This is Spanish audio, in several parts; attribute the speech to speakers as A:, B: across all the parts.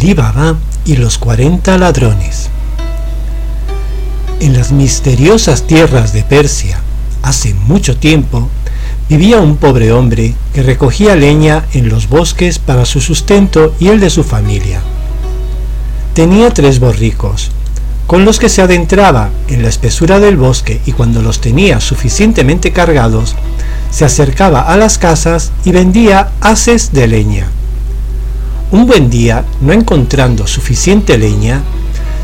A: Alí Baba y los 40 ladrones. En las misteriosas tierras de Persia, hace mucho tiempo, vivía un pobre hombre que recogía leña en los bosques para su sustento y el de su familia. Tenía tres borricos, con los que se adentraba en la espesura del bosque y cuando los tenía suficientemente cargados, se acercaba a las casas y vendía haces de leña. Un buen día, no encontrando suficiente leña,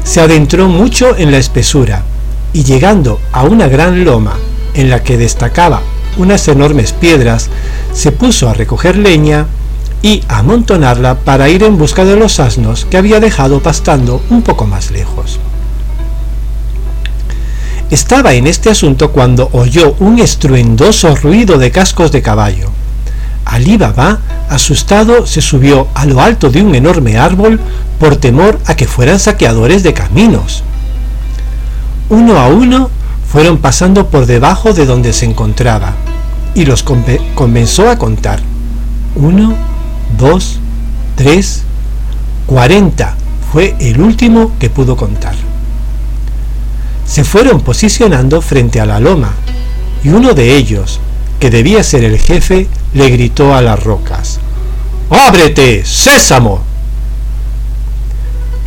A: se adentró mucho en la espesura y llegando a una gran loma en la que destacaba unas enormes piedras, se puso a recoger leña y amontonarla para ir en busca de los asnos que había dejado pastando un poco más lejos. Estaba en este asunto cuando oyó un estruendoso ruido de cascos de caballo. Alí Baba, asustado, se subió a lo alto de un enorme árbol por temor a que fueran saqueadores de caminos. Uno a uno fueron pasando por debajo de donde se encontraba y los comenzó a contar. Uno, dos, tres, cuarenta fue el último que pudo contar. Se fueron posicionando frente a la loma y uno de ellos, que debía ser el jefe, le gritó a las rocas. ¡Ábrete, sésamo!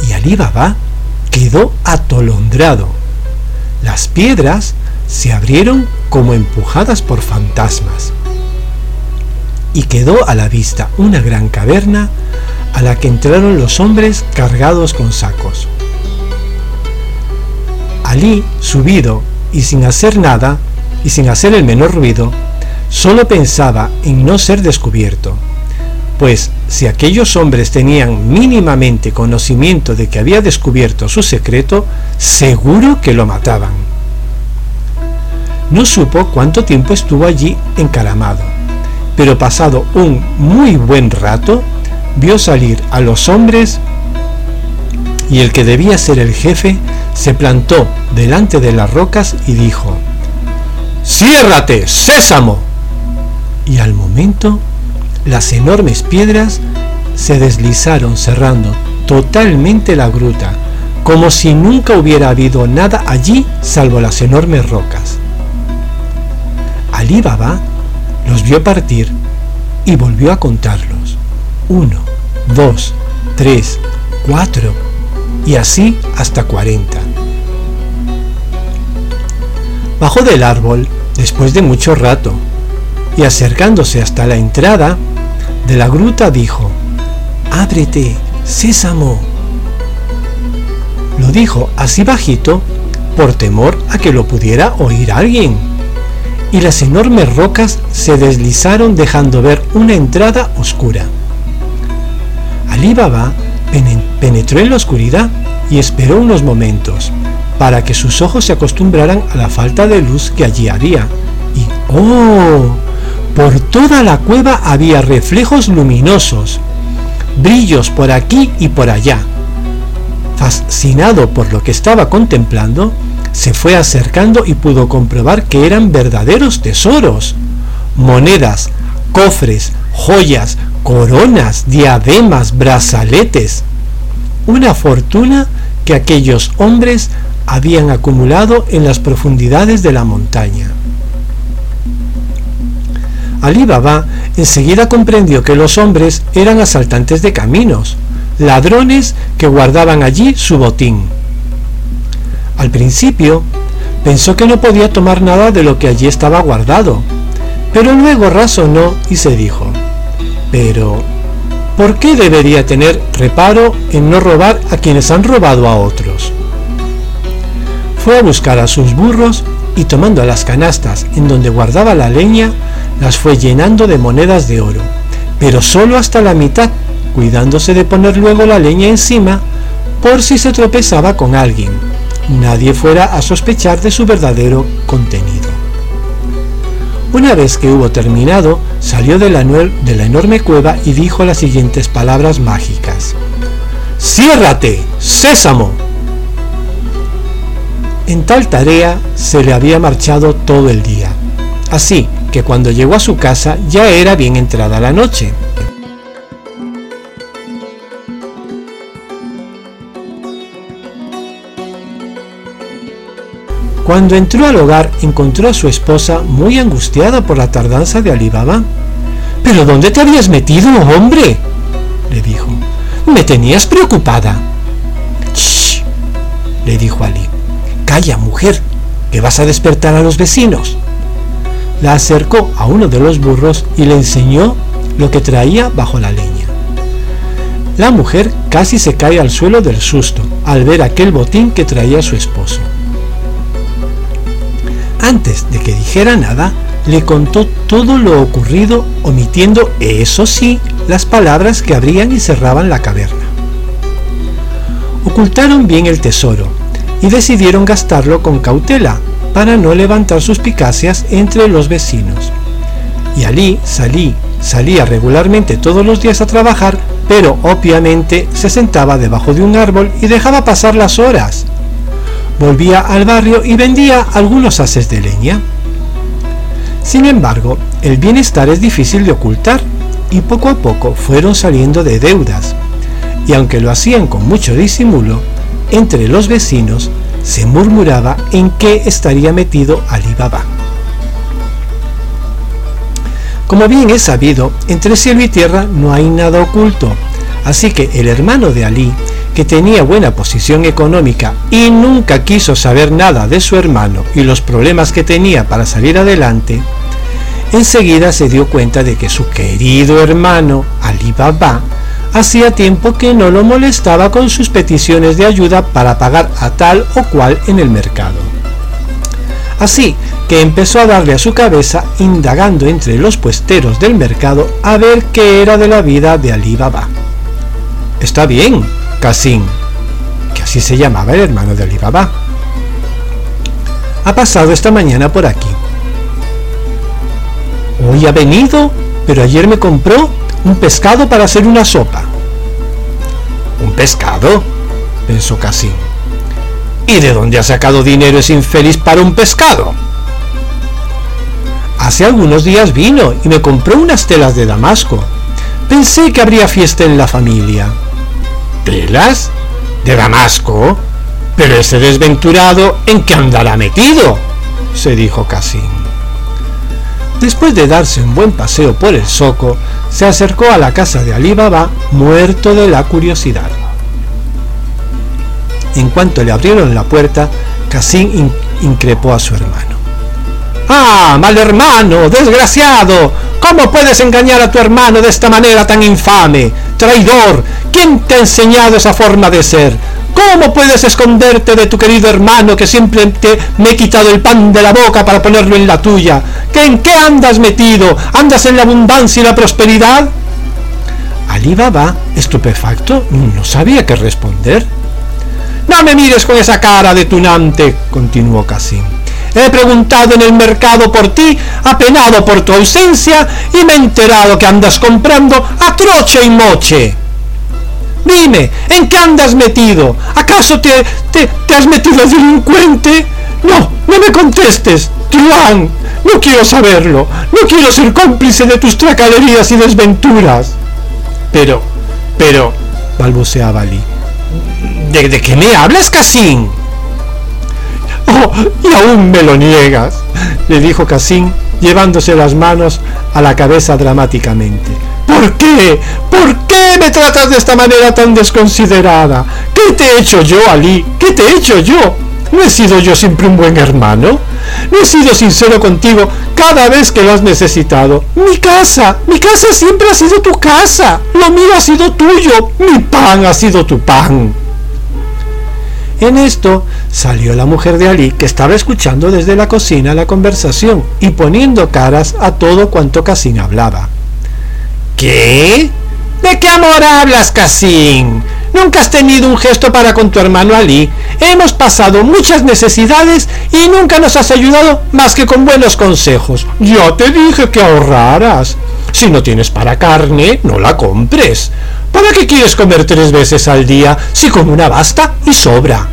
A: Y Alí Baba quedó atolondrado. Las piedras se abrieron como empujadas por fantasmas. Y quedó a la vista una gran caverna a la que entraron los hombres cargados con sacos. Alí, subido y sin hacer nada, y sin hacer el menor ruido, solo pensaba en no ser descubierto, pues si aquellos hombres tenían mínimamente conocimiento de que había descubierto su secreto, seguro que lo mataban. No supo cuánto tiempo estuvo allí encaramado, pero pasado un muy buen rato, vio salir a los hombres y el que debía ser el jefe se plantó delante de las rocas y dijo, ¡Ciérrate, sésamo! Y al momento las enormes piedras se deslizaron cerrando totalmente la gruta, como si nunca hubiera habido nada allí salvo las enormes rocas. Alí Baba los vio partir y volvió a contarlos. Uno, dos, tres, cuatro y así hasta cuarenta. Bajó del árbol después de mucho rato y acercándose hasta la entrada de la gruta dijo, Ábrete, sésamo. Lo dijo así bajito por temor a que lo pudiera oír alguien. Y las enormes rocas se deslizaron dejando ver una entrada oscura. Alí Baba penetró en la oscuridad y esperó unos momentos para que sus ojos se acostumbraran a la falta de luz que allí había. Y ¡oh! Por toda la cueva había reflejos luminosos, brillos por aquí y por allá. Fascinado por lo que estaba contemplando, se fue acercando y pudo comprobar que eran verdaderos tesoros. Monedas, cofres, joyas, coronas, diademas, brazaletes. Una fortuna que aquellos hombres habían acumulado en las profundidades de la montaña. Ali Baba enseguida comprendió que los hombres eran asaltantes de caminos, ladrones que guardaban allí su botín. Al principio pensó que no podía tomar nada de lo que allí estaba guardado, pero luego razonó y se dijo, pero ¿por qué debería tener reparo en no robar a quienes han robado a otros? Fue a buscar a sus burros y tomando las canastas en donde guardaba la leña, las fue llenando de monedas de oro, pero solo hasta la mitad, cuidándose de poner luego la leña encima por si se tropezaba con alguien. Nadie fuera a sospechar de su verdadero contenido. Una vez que hubo terminado, salió de la, de la enorme cueva y dijo las siguientes palabras mágicas. ¡Ciérrate, sésamo! En tal tarea se le había marchado todo el día, así que cuando llegó a su casa ya era bien entrada la noche. Cuando entró al hogar encontró a su esposa muy angustiada por la tardanza de Alibaba. ¿Pero dónde te habías metido, hombre? le dijo. Me tenías preocupada. Shh, le dijo Ali. Calla, mujer, que vas a despertar a los vecinos. La acercó a uno de los burros y le enseñó lo que traía bajo la leña. La mujer casi se cae al suelo del susto al ver aquel botín que traía su esposo. Antes de que dijera nada, le contó todo lo ocurrido, omitiendo, eso sí, las palabras que abrían y cerraban la caverna. Ocultaron bien el tesoro y decidieron gastarlo con cautela para no levantar suspicacias entre los vecinos. Y Ali salí, salía regularmente todos los días a trabajar, pero obviamente se sentaba debajo de un árbol y dejaba pasar las horas, volvía al barrio y vendía algunos haces de leña. Sin embargo, el bienestar es difícil de ocultar y poco a poco fueron saliendo de deudas. Y aunque lo hacían con mucho disimulo, entre los vecinos se murmuraba en qué estaría metido Ali Baba. Como bien es sabido, entre cielo y tierra no hay nada oculto, así que el hermano de Ali que tenía buena posición económica y nunca quiso saber nada de su hermano y los problemas que tenía para salir adelante, enseguida se dio cuenta de que su querido hermano Ali Baba hacía tiempo que no lo molestaba con sus peticiones de ayuda para pagar a tal o cual en el mercado. Así que empezó a darle a su cabeza indagando entre los puesteros del mercado a ver qué era de la vida de Ali Baba. Está bien, Casim, que así se llamaba el hermano de Alibaba. Ha pasado esta mañana por aquí. Hoy ha venido, pero ayer me compró un pescado para hacer una sopa. ¿Un pescado? pensó Casim. ¿Y de dónde ha sacado dinero ese infeliz para un pescado? Hace algunos días vino y me compró unas telas de Damasco. Pensé que habría fiesta en la familia. ¿Telas? ¿De Damasco? Pero ese desventurado, ¿en qué andará metido? se dijo Cassim. Después de darse un buen paseo por el Soco, se acercó a la casa de Ali Baba, muerto de la curiosidad. En cuanto le abrieron la puerta, Cassim increpó a su hermano. ¡Ah, mal hermano! ¡Desgraciado! ¿Cómo puedes engañar a tu hermano de esta manera tan infame? ¡Traidor! ¿Quién te ha enseñado esa forma de ser? ¿Cómo puedes esconderte de tu querido hermano que siempre te me he quitado el pan de la boca para ponerlo en la tuya? ¿Que ¿En qué andas metido? ¿Andas en la abundancia y la prosperidad? Ali Baba, estupefacto, no sabía qué responder. No me mires con esa cara de tunante, continuó Casim. He preguntado en el mercado por ti, apenado por tu ausencia, y me he enterado que andas comprando a troche y moche. Dime, ¿en qué andas metido? ¿Acaso te, te, has metido delincuente? No, no me contestes, Truán. No quiero saberlo. No quiero ser cómplice de tus tracalerías y desventuras. Pero, pero, balbuceaba Ali. ¿De, de qué me hablas, Casín? Oh, y aún me lo niegas, le dijo Casín, llevándose las manos a la cabeza dramáticamente. ¿Por qué? ¿Por qué me tratas de esta manera tan desconsiderada? ¿Qué te he hecho yo, Ali? ¿Qué te he hecho yo? ¿No he sido yo siempre un buen hermano? ¿No he sido sincero contigo cada vez que lo has necesitado? Mi casa, mi casa siempre ha sido tu casa. Lo mío ha sido tuyo. Mi pan ha sido tu pan. En esto salió la mujer de Ali, que estaba escuchando desde la cocina la conversación y poniendo caras a todo cuanto Casín hablaba. ¿Qué? ¿De qué amor hablas, Casín? Nunca has tenido un gesto para con tu hermano Ali. Hemos pasado muchas necesidades y nunca nos has ayudado más que con buenos consejos. Yo te dije que ahorraras. Si no tienes para carne, no la compres. ¿Para qué quieres comer tres veces al día si con una basta y sobra?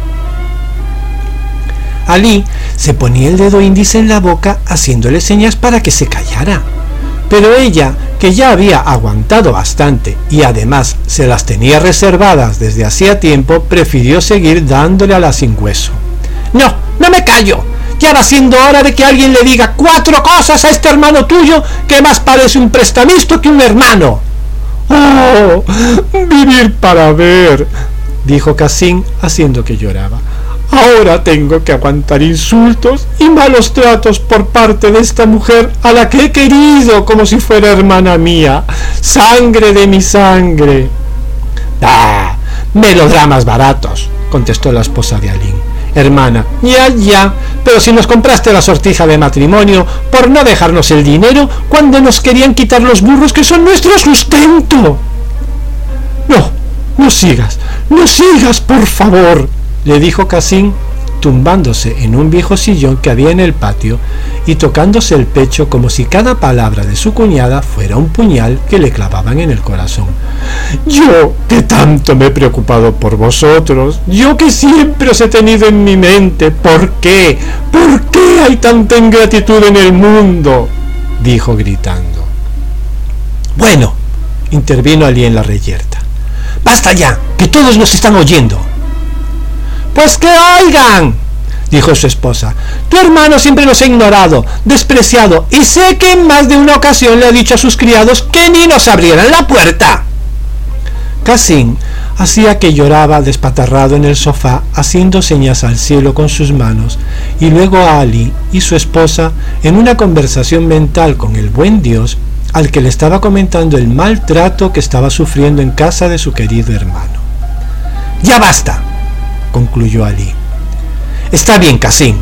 A: Ali se ponía el dedo índice en la boca haciéndole señas para que se callara. Pero ella, que ya había aguantado bastante y además se las tenía reservadas desde hacía tiempo, prefirió seguir dándole a la sin hueso. No, no me callo. Ya va siendo hora de que alguien le diga cuatro cosas a este hermano tuyo que más parece un prestamisto que un hermano.
B: ¡Oh! Vivir para ver, dijo Casín haciendo que lloraba. Ahora tengo que aguantar insultos y malos tratos por parte de esta mujer a la que he querido como si fuera hermana mía, sangre de mi sangre.
A: ¡Ah! Melodramas baratos, contestó la esposa de Alín. Hermana, ya, ya, pero si nos compraste la sortija de matrimonio por no dejarnos el dinero cuando nos querían quitar los burros que son nuestro sustento.
B: No, no sigas, no sigas, por favor, le dijo Casín, tumbándose en un viejo sillón que había en el patio y tocándose el pecho como si cada palabra de su cuñada fuera un puñal que le clavaban en el corazón. Yo, que tanto me he preocupado por vosotros, yo que siempre os he tenido en mi mente, ¿por qué? ¿Por qué hay tanta ingratitud en el mundo? dijo gritando.
A: Bueno, intervino allí en la reyerta. Basta ya, que todos nos están oyendo. Pues que oigan, dijo su esposa. Tu hermano siempre nos ha ignorado, despreciado, y sé que en más de una ocasión le ha dicho a sus criados que ni nos abrieran la puerta. Casín hacía que lloraba despatarrado en el sofá, haciendo señas al cielo con sus manos, y luego a Ali y su esposa en una conversación mental con el buen Dios, al que le estaba comentando el maltrato que estaba sufriendo en casa de su querido hermano. Ya basta, concluyó Ali. Está bien, Casín.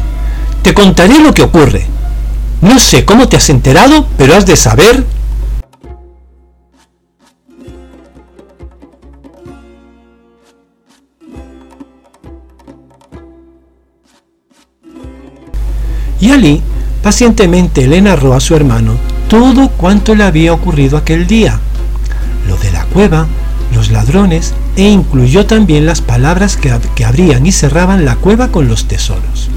A: Te contaré lo que ocurre. No sé cómo te has enterado, pero has de saber... Y Ali pacientemente le narró a su hermano todo cuanto le había ocurrido aquel día. Lo de la cueva, los ladrones e incluyó también las palabras que, que abrían y cerraban la cueva con los tesoros.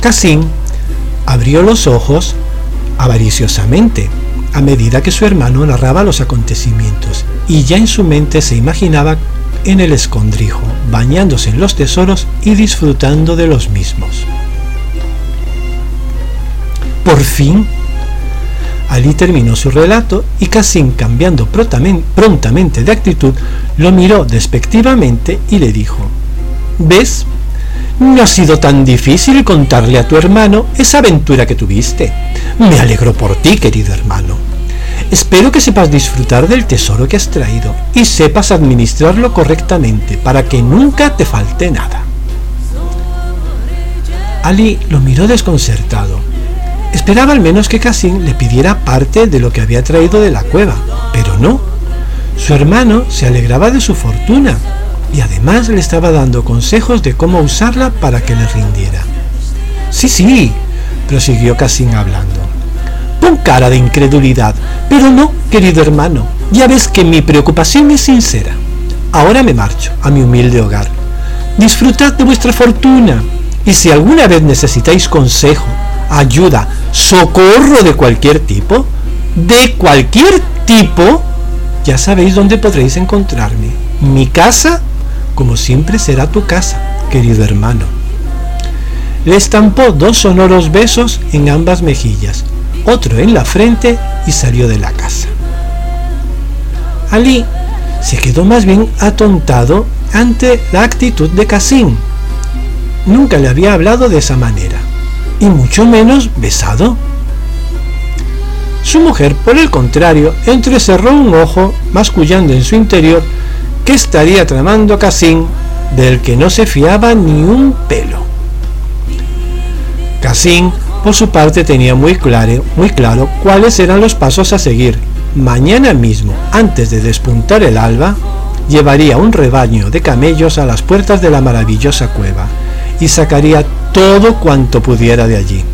A: Casín abrió los ojos avariciosamente a medida que su hermano narraba los acontecimientos y ya en su mente se imaginaba en el escondrijo, bañándose en los tesoros y disfrutando de los mismos. Por fin Ali terminó su relato y Casín, cambiando prontamente de actitud, lo miró despectivamente y le dijo, ¿Ves? No ha sido tan difícil contarle a tu hermano esa aventura que tuviste. Me alegro por ti, querido hermano. Espero que sepas disfrutar del tesoro que has traído y sepas administrarlo correctamente para que nunca te falte nada. Ali lo miró desconcertado Esperaba al menos que Cassin le pidiera parte de lo que había traído de la cueva, pero no. Su hermano se alegraba de su fortuna y además le estaba dando consejos de cómo usarla para que le rindiera. Sí, sí, prosiguió Cassin hablando. Pon cara de incredulidad, pero no, querido hermano. Ya ves que mi preocupación es sincera. Ahora me marcho a mi humilde hogar. Disfrutad de vuestra fortuna y si alguna vez necesitáis consejo ayuda, socorro de cualquier tipo, de cualquier tipo, ya sabéis dónde podréis encontrarme. Mi casa, como siempre, será tu casa, querido hermano. Le estampó dos sonoros besos en ambas mejillas, otro en la frente y salió de la casa. Ali se quedó más bien atontado ante la actitud de Casín. Nunca le había hablado de esa manera y mucho menos besado. Su mujer, por el contrario, entrecerró un ojo, mascullando en su interior que estaría tramando Casín, del que no se fiaba ni un pelo. Casín, por su parte, tenía muy claro, muy claro cuáles eran los pasos a seguir. Mañana mismo, antes de despuntar el alba, llevaría un rebaño de camellos a las puertas de la maravillosa cueva y sacaría todo cuanto pudiera de allí.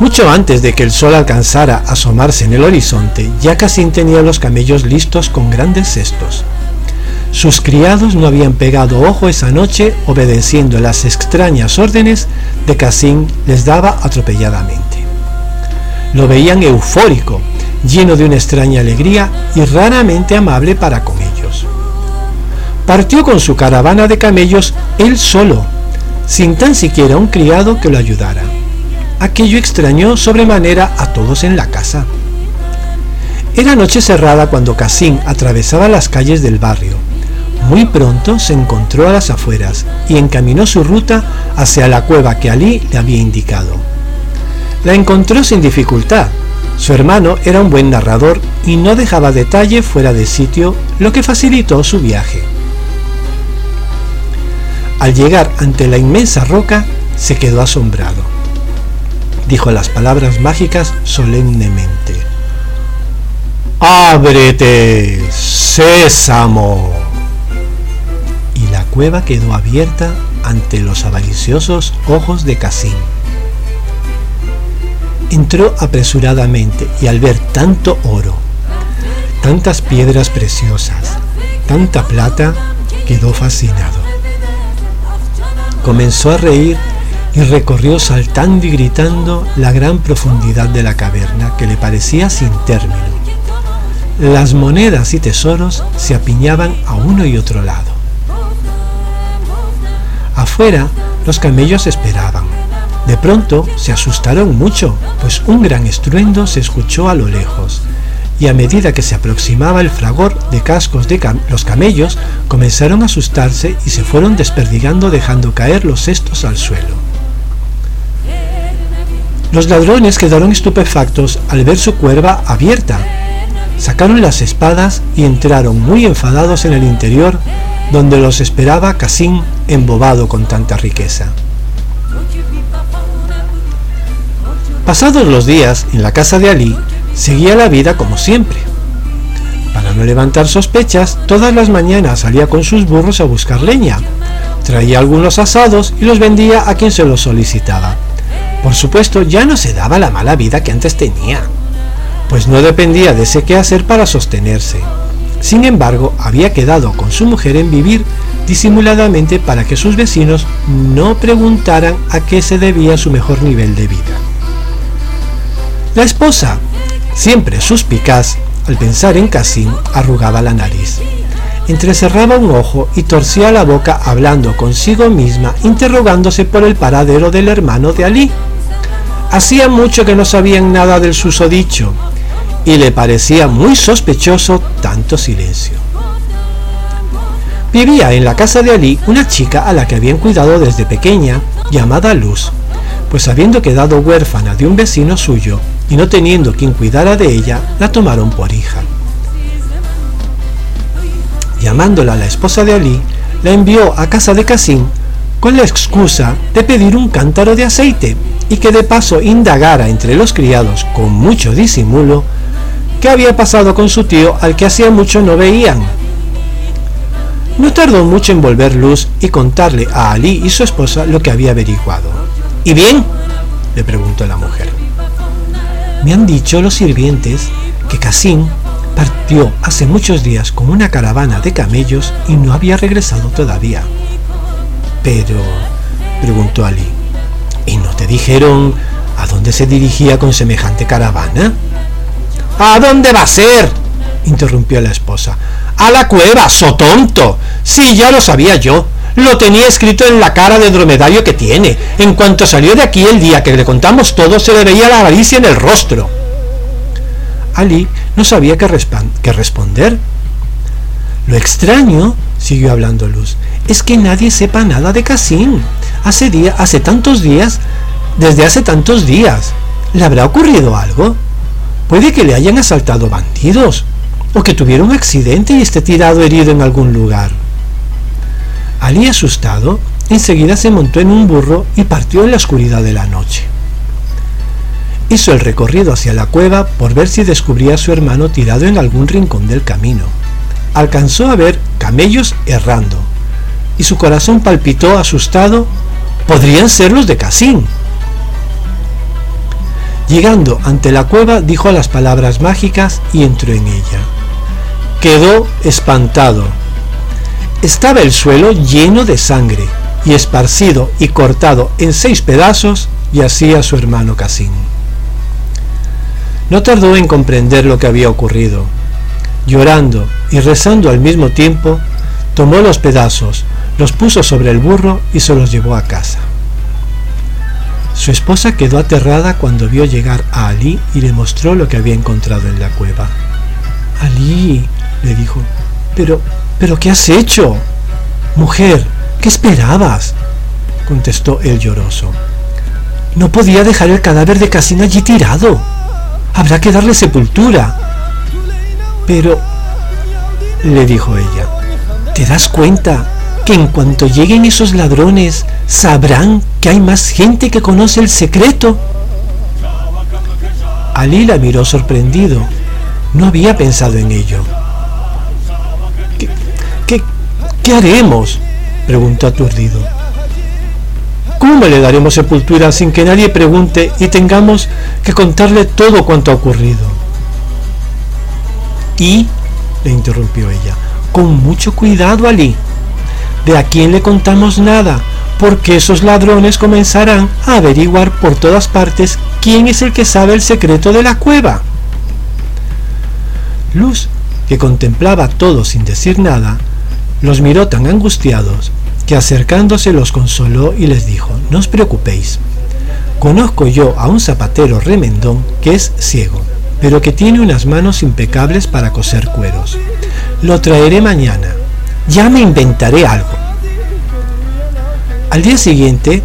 A: Mucho antes de que el sol alcanzara a asomarse en el horizonte, ya tenía los camellos listos con grandes cestos. Sus criados no habían pegado ojo esa noche obedeciendo las extrañas órdenes de Casín les daba atropelladamente. Lo veían eufórico, lleno de una extraña alegría y raramente amable para con ellos. Partió con su caravana de camellos él solo, sin tan siquiera un criado que lo ayudara. Aquello extrañó sobremanera a todos en la casa. Era noche cerrada cuando Casín atravesaba las calles del barrio. Muy pronto se encontró a las afueras y encaminó su ruta hacia la cueva que Alí le había indicado. La encontró sin dificultad. Su hermano era un buen narrador y no dejaba detalle fuera de sitio, lo que facilitó su viaje. Al llegar ante la inmensa roca, se quedó asombrado. Dijo las palabras mágicas solemnemente. ¡Ábrete, sésamo! Quedó abierta ante los avariciosos ojos de Casín. Entró apresuradamente y al ver tanto oro, tantas piedras preciosas, tanta plata, quedó fascinado. Comenzó a reír y recorrió saltando y gritando la gran profundidad de la caverna que le parecía sin término. Las monedas y tesoros se apiñaban a uno y otro lado. Afuera los camellos esperaban. De pronto se asustaron mucho, pues un gran estruendo se escuchó a lo lejos, y a medida que se aproximaba el fragor de cascos de los camellos, comenzaron a asustarse y se fueron desperdigando dejando caer los cestos al suelo. Los ladrones quedaron estupefactos al ver su cuerva abierta. Sacaron las espadas y entraron muy enfadados en el interior, donde los esperaba Casín embobado con tanta riqueza. Pasados los días en la casa de Ali, seguía la vida como siempre. Para no levantar sospechas, todas las mañanas salía con sus burros a buscar leña. Traía algunos asados y los vendía a quien se los solicitaba. Por supuesto, ya no se daba la mala vida que antes tenía, pues no dependía de ese quehacer para sostenerse. Sin embargo, había quedado con su mujer en vivir disimuladamente para que sus vecinos no preguntaran a qué se debía su mejor nivel de vida. La esposa, siempre suspicaz, al pensar en Cassim, arrugaba la nariz. Entrecerraba un ojo y torcía la boca hablando consigo misma, interrogándose por el paradero del hermano de Ali. Hacía mucho que no sabían nada del susodicho, y le parecía muy sospechoso tanto silencio. Vivía en la casa de Ali una chica a la que habían cuidado desde pequeña, llamada Luz, pues habiendo quedado huérfana de un vecino suyo y no teniendo quien cuidara de ella, la tomaron por hija. Llamándola la esposa de Ali, la envió a casa de Casín con la excusa de pedir un cántaro de aceite y que de paso indagara entre los criados con mucho disimulo qué había pasado con su tío al que hacía mucho no veían. No tardó mucho en volver luz y contarle a Ali y su esposa lo que había averiguado. ¿Y bien? le preguntó la mujer. Me han dicho los sirvientes que Casín partió hace muchos días con una caravana de camellos y no había regresado todavía. Pero, preguntó Ali, ¿y no te dijeron a dónde se dirigía con semejante caravana? ¿A dónde va a ser? interrumpió la esposa. A la cueva, so tonto. Sí, ya lo sabía yo. Lo tenía escrito en la cara de dromedario que tiene. En cuanto salió de aquí el día que le contamos todo, se le veía la avaricia en el rostro. Ali no sabía qué, responder. Lo extraño, siguió hablando Luz, es que nadie sepa nada de Casín. Hace, día, hace tantos días, desde hace tantos días. ¿Le habrá ocurrido algo? Puede que le hayan asaltado bandidos, o que tuviera un accidente y esté tirado herido en algún lugar. Ali, asustado, enseguida se montó en un burro y partió en la oscuridad de la noche. Hizo el recorrido hacia la cueva por ver si descubría a su hermano tirado en algún rincón del camino. Alcanzó a ver camellos errando, y su corazón palpitó asustado. Podrían ser los de Casín. Llegando ante la cueva dijo las palabras mágicas y entró en ella. Quedó espantado. estaba el suelo lleno de sangre y esparcido y cortado en seis pedazos yacía su hermano Casín. No tardó en comprender lo que había ocurrido. Llorando y rezando al mismo tiempo, tomó los pedazos, los puso sobre el burro y se los llevó a casa. Su esposa quedó aterrada cuando vio llegar a Ali y le mostró lo que había encontrado en la cueva. Ali, le dijo, pero, pero ¿qué has hecho? Mujer, ¿qué esperabas? contestó el lloroso. No podía dejar el cadáver de Casina allí tirado. Habrá que darle sepultura. Pero, le dijo ella, ¿te das cuenta que en cuanto lleguen esos ladrones sabrán que hay más gente que conoce el secreto? Ali la miró sorprendido. No había pensado en ello. ¿Qué, qué, qué haremos? preguntó aturdido. ¿Cómo le daremos sepultura sin que nadie pregunte y tengamos que contarle todo cuanto ha ocurrido? Y, le interrumpió ella, con mucho cuidado, Ali. De a quién le contamos nada, porque esos ladrones comenzarán a averiguar por todas partes quién es el que sabe el secreto de la cueva. Luz, que contemplaba todo sin decir nada, los miró tan angustiados que acercándose los consoló y les dijo, no os preocupéis, conozco yo a un zapatero remendón que es ciego, pero que tiene unas manos impecables para coser cueros. Lo traeré mañana, ya me inventaré algo. Al día siguiente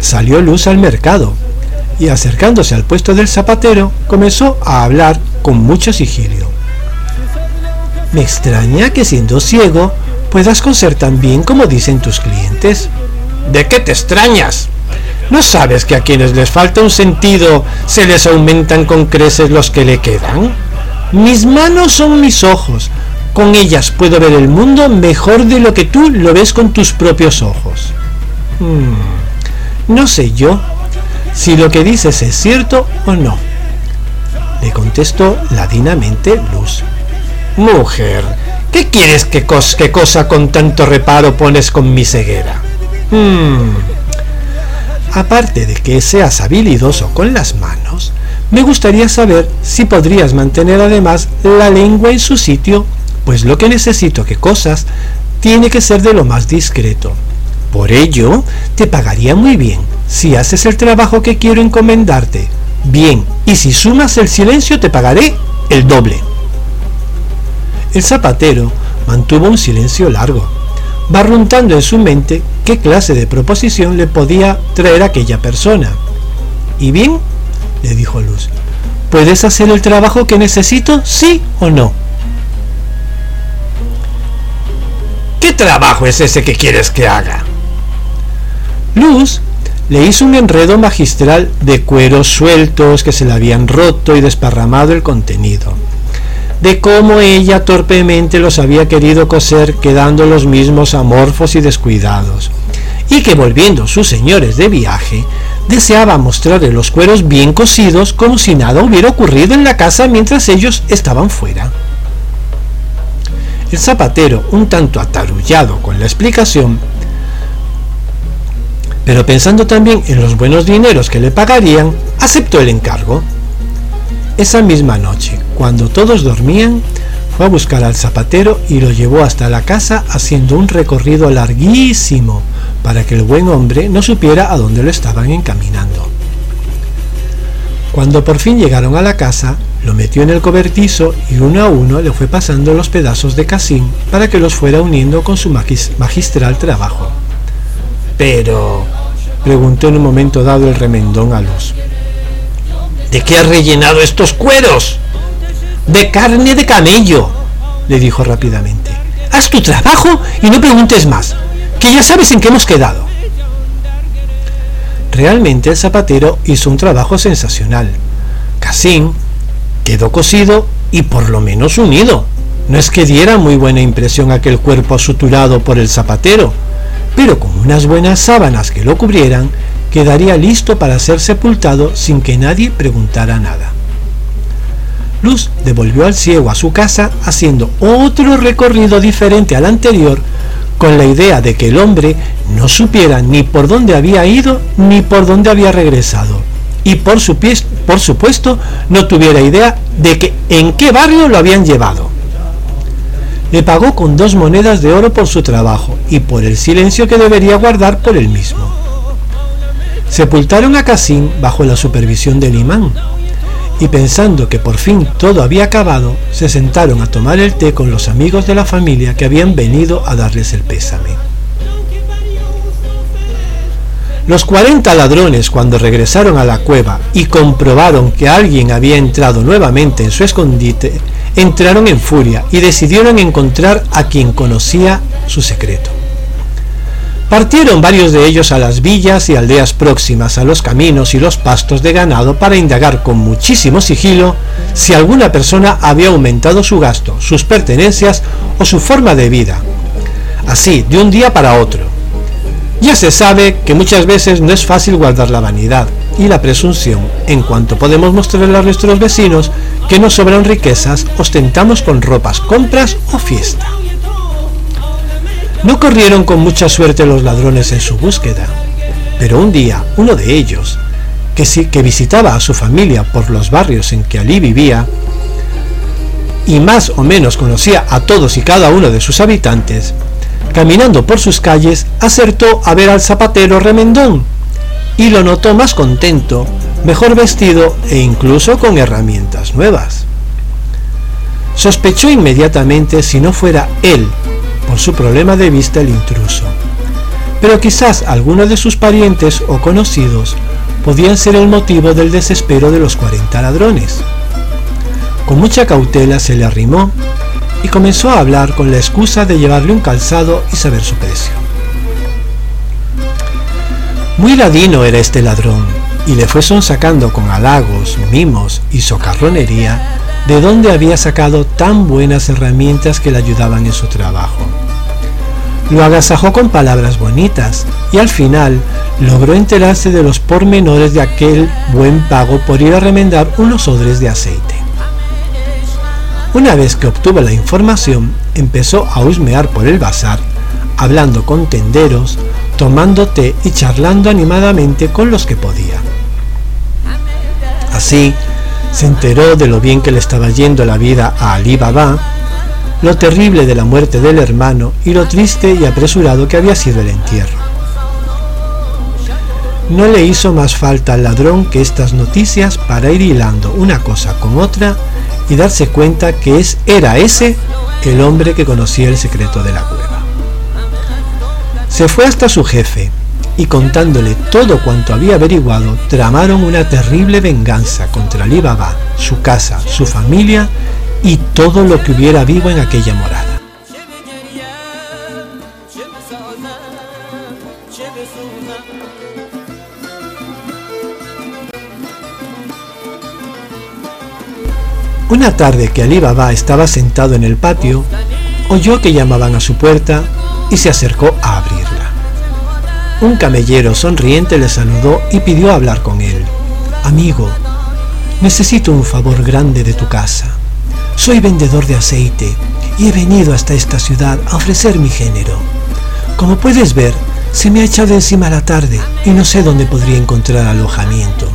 A: salió Luz al mercado y acercándose al puesto del zapatero comenzó a hablar con mucho sigilio. Me extraña que siendo ciego puedas coser tan bien como dicen tus clientes. ¿De qué te extrañas? ¿No sabes que a quienes les falta un sentido se les aumentan con creces los que le quedan? Mis manos son mis ojos. Con ellas puedo ver el mundo mejor de lo que tú lo ves con tus propios ojos. Hmm, no sé yo si lo que dices es cierto o no. Le contestó ladinamente Luz. Mujer, ¿Qué quieres que, cosa con tanto reparo pones con mi ceguera? Hmm. Aparte de que seas habilidoso con las manos, me gustaría saber si podrías mantener además la lengua en su sitio, pues lo que necesito que cosas tiene que ser de lo más discreto. Por ello, te pagaría muy bien si haces el trabajo que quiero encomendarte. Bien, y si sumas el silencio te pagaré el doble. El zapatero mantuvo un silencio largo, barruntando en su mente qué clase de proposición le podía traer aquella persona. ¿Y bien? le dijo Luz. ¿Puedes hacer el trabajo que necesito, sí o no? Trabajo es ese que quieres que haga? Luz le hizo un enredo magistral de cueros sueltos que se le habían roto y desparramado el contenido de cómo ella torpemente los había querido coser quedando los mismos amorfos y descuidados, y que volviendo sus señores de viaje, deseaba mostrarle los cueros bien cosidos como si nada hubiera ocurrido en la casa mientras ellos estaban fuera. El zapatero, un tanto atarullado con la explicación, pero pensando también en los buenos dineros que le pagarían, aceptó el encargo. Esa misma noche, cuando todos dormían, fue a buscar al zapatero y lo llevó hasta la casa haciendo un recorrido larguísimo para que el buen hombre no supiera a dónde lo estaban encaminando. Cuando por fin llegaron a la casa, lo metió en el cobertizo y uno a uno le fue pasando los pedazos de casín para que los fuera uniendo con su magistral trabajo. Pero, preguntó en un momento dado el remendón a Luz. ¿De qué has rellenado estos cueros? De carne de camello, le dijo rápidamente. Haz tu trabajo y no preguntes más, que ya sabes en qué hemos quedado. Realmente el zapatero hizo un trabajo sensacional. Casín quedó cosido y por lo menos unido. No es que diera muy buena impresión aquel cuerpo suturado por el zapatero, pero con unas buenas sábanas que lo cubrieran, quedaría listo para ser sepultado sin que nadie preguntara nada. Luz devolvió al ciego a su casa haciendo otro recorrido diferente al anterior con la idea de que el hombre no supiera ni por dónde había ido ni por dónde había regresado. Y por, su por supuesto no tuviera idea de que en qué barrio lo habían llevado. Le pagó con dos monedas de oro por su trabajo y por el silencio que debería guardar por él mismo. Sepultaron a Casín bajo la supervisión del imán, y pensando que por fin todo había acabado, se sentaron a tomar el té con los amigos de la familia que habían venido a darles el pésame. Los 40 ladrones cuando regresaron a la cueva y comprobaron que alguien había entrado nuevamente en su escondite, entraron en furia y decidieron encontrar a quien conocía su secreto. Partieron varios de ellos a las villas y aldeas próximas a los caminos y los pastos de ganado para indagar con muchísimo sigilo si alguna persona había aumentado su gasto, sus pertenencias o su forma de vida. Así, de un día para otro. Ya se sabe que muchas veces no es fácil guardar la vanidad y la presunción en cuanto podemos mostrarle a nuestros vecinos que nos sobran riquezas, ostentamos con ropas, compras o fiesta. No corrieron con mucha suerte los ladrones en su búsqueda, pero un día uno de ellos, que, que visitaba a su familia por los barrios en que allí vivía, y más o menos conocía a todos y cada uno de sus habitantes, caminando por sus calles, acertó a ver al zapatero remendón y lo notó más contento, mejor vestido e incluso con herramientas nuevas. Sospechó inmediatamente si no fuera él por su problema de vista el intruso. Pero quizás algunos de sus parientes o conocidos podían ser el motivo del desespero de los 40 ladrones. Con mucha cautela se le arrimó y comenzó a hablar con la excusa de llevarle un calzado y saber su precio. Muy ladino era este ladrón y le fue sonsacando con halagos, mimos y socarronería de dónde había sacado tan buenas herramientas que le ayudaban en su trabajo. Lo agasajó con palabras bonitas y al final logró enterarse de los pormenores de aquel buen pago por ir a remendar unos odres de aceite. Una vez que obtuvo la información, empezó a husmear por el bazar, hablando con tenderos, tomando té y charlando animadamente con los que podía. Así, se enteró de lo bien que le estaba yendo la vida a Ali Baba, lo terrible de la muerte del hermano y lo triste y apresurado que había sido el entierro. No le hizo más falta al ladrón que estas noticias para ir hilando una cosa con otra y darse cuenta que es, era ese el hombre que conocía el secreto de la cueva. Se fue hasta su jefe, y contándole todo cuanto había averiguado, tramaron una terrible venganza contra Ali Baba, su casa, su familia y todo lo que hubiera vivo en aquella morada. Una tarde que Ali Baba estaba sentado en el patio, oyó que llamaban a su puerta y se acercó a abrirla. Un camellero sonriente le saludó y pidió hablar con él. Amigo, necesito un favor grande de tu casa. Soy vendedor de aceite y he venido hasta esta ciudad a ofrecer mi género. Como puedes ver, se me ha echado encima la tarde y no sé dónde podría encontrar alojamiento.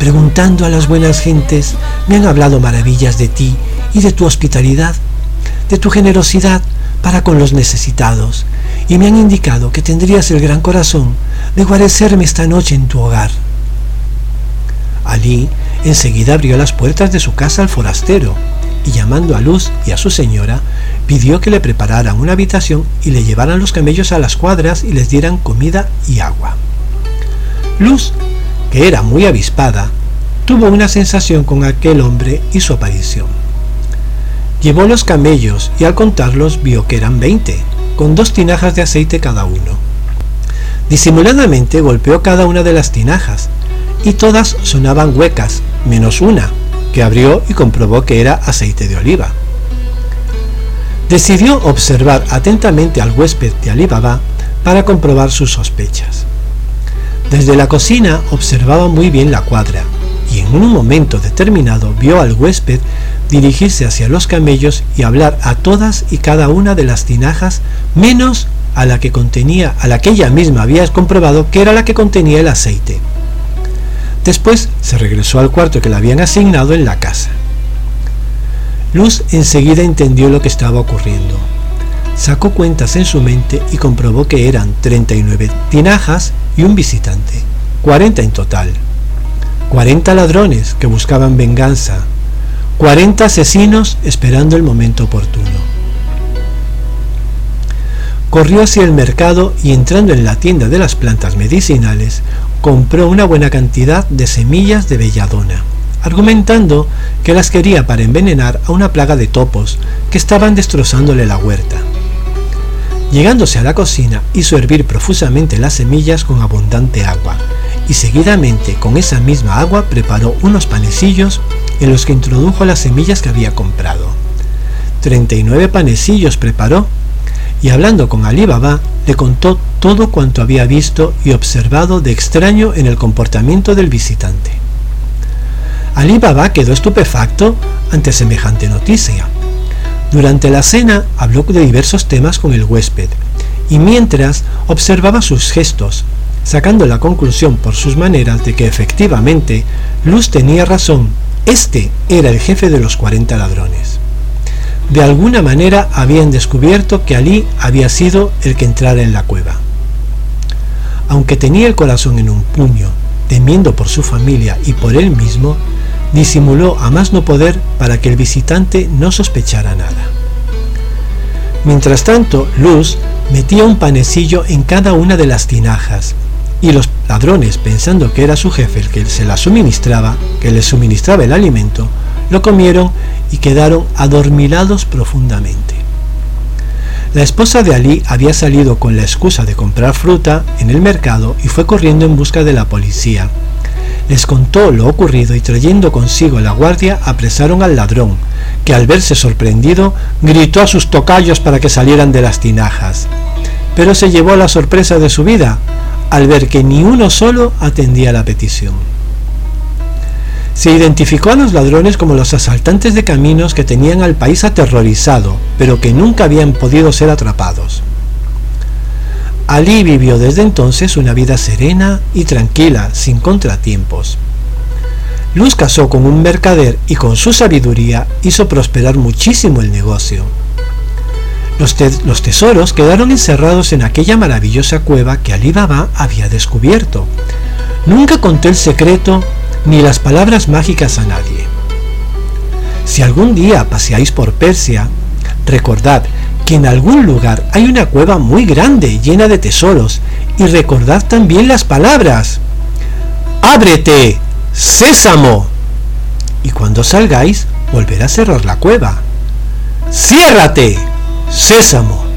A: Preguntando a las buenas gentes, me han hablado maravillas de ti y de tu hospitalidad, de tu generosidad para con los necesitados y me han indicado que tendrías el gran corazón de guarecerme esta noche en tu hogar. Ali enseguida abrió las puertas de su casa al forastero y llamando a Luz y a su señora, pidió que le prepararan una habitación y le llevaran los camellos a las cuadras y les dieran comida y agua. Luz, que era muy avispada, tuvo una sensación con aquel hombre y su aparición. Llevó los camellos y al contarlos vio que eran veinte con dos tinajas de aceite cada uno. Disimuladamente golpeó cada una de las tinajas, y todas sonaban huecas, menos una, que abrió y comprobó que era aceite de oliva. Decidió observar atentamente al huésped de Alibaba para comprobar sus sospechas. Desde la cocina observaba muy bien la cuadra, y en un momento determinado vio al huésped dirigirse hacia los camellos y hablar a todas y cada una de las tinajas menos a la que contenía, a la que ella misma había comprobado que era la que contenía el aceite. Después se regresó al cuarto que le habían asignado en la casa. Luz enseguida entendió lo que estaba ocurriendo. Sacó cuentas en su mente y comprobó que eran 39 tinajas y un visitante, 40 en total. 40 ladrones que buscaban venganza, 40 asesinos esperando el momento oportuno. Corrió hacia el mercado y entrando en la tienda de las plantas medicinales, compró una buena cantidad de semillas de belladona, argumentando que las quería para envenenar a una plaga de topos que estaban destrozándole la huerta. Llegándose a la cocina, hizo hervir profusamente las semillas con abundante agua, y seguidamente con esa misma agua preparó unos panecillos en los que introdujo las semillas que había comprado. 39 panecillos preparó y hablando con Ali Baba le contó todo cuanto había visto y observado de extraño en el comportamiento del visitante. Ali Baba quedó estupefacto ante semejante noticia. Durante la cena habló de diversos temas con el huésped y mientras observaba sus gestos, sacando la conclusión por sus maneras de que efectivamente Luz tenía razón, este era el jefe de los 40 ladrones. De alguna manera habían descubierto que Ali había sido el que entrara en la cueva. Aunque tenía el corazón en un puño, temiendo por su familia y por él mismo, disimuló a más no poder para que el visitante no sospechara nada. Mientras tanto, Luz metía un panecillo en cada una de las tinajas, y los ladrones, pensando que era su jefe el que se la suministraba, que les suministraba el alimento, lo comieron y quedaron adormilados profundamente. La esposa de Ali había salido con la excusa de comprar fruta en el mercado y fue corriendo en busca de la policía. Les contó lo ocurrido y trayendo consigo la guardia apresaron al ladrón, que al verse sorprendido gritó a sus tocayos para que salieran de las tinajas. Pero se llevó la sorpresa de su vida al ver que ni uno solo atendía la petición. Se identificó a los ladrones como los asaltantes de caminos que tenían al país aterrorizado, pero que nunca habían podido ser atrapados. Ali vivió desde entonces una vida serena y tranquila, sin contratiempos. Luz casó con un mercader y con su sabiduría hizo prosperar muchísimo el negocio. Los, tesoros quedaron encerrados en aquella maravillosa cueva que Ali Baba había descubierto. Nunca contó el secreto ni las palabras mágicas a nadie. Si algún día paseáis por Persia, recordad que en algún lugar hay una cueva muy grande llena de tesoros y recordad también las palabras. ¡Ábrete! ¡Sésamo! Y cuando salgáis, volverá a cerrar la cueva. ¡Ciérrate! ¡Sésamo!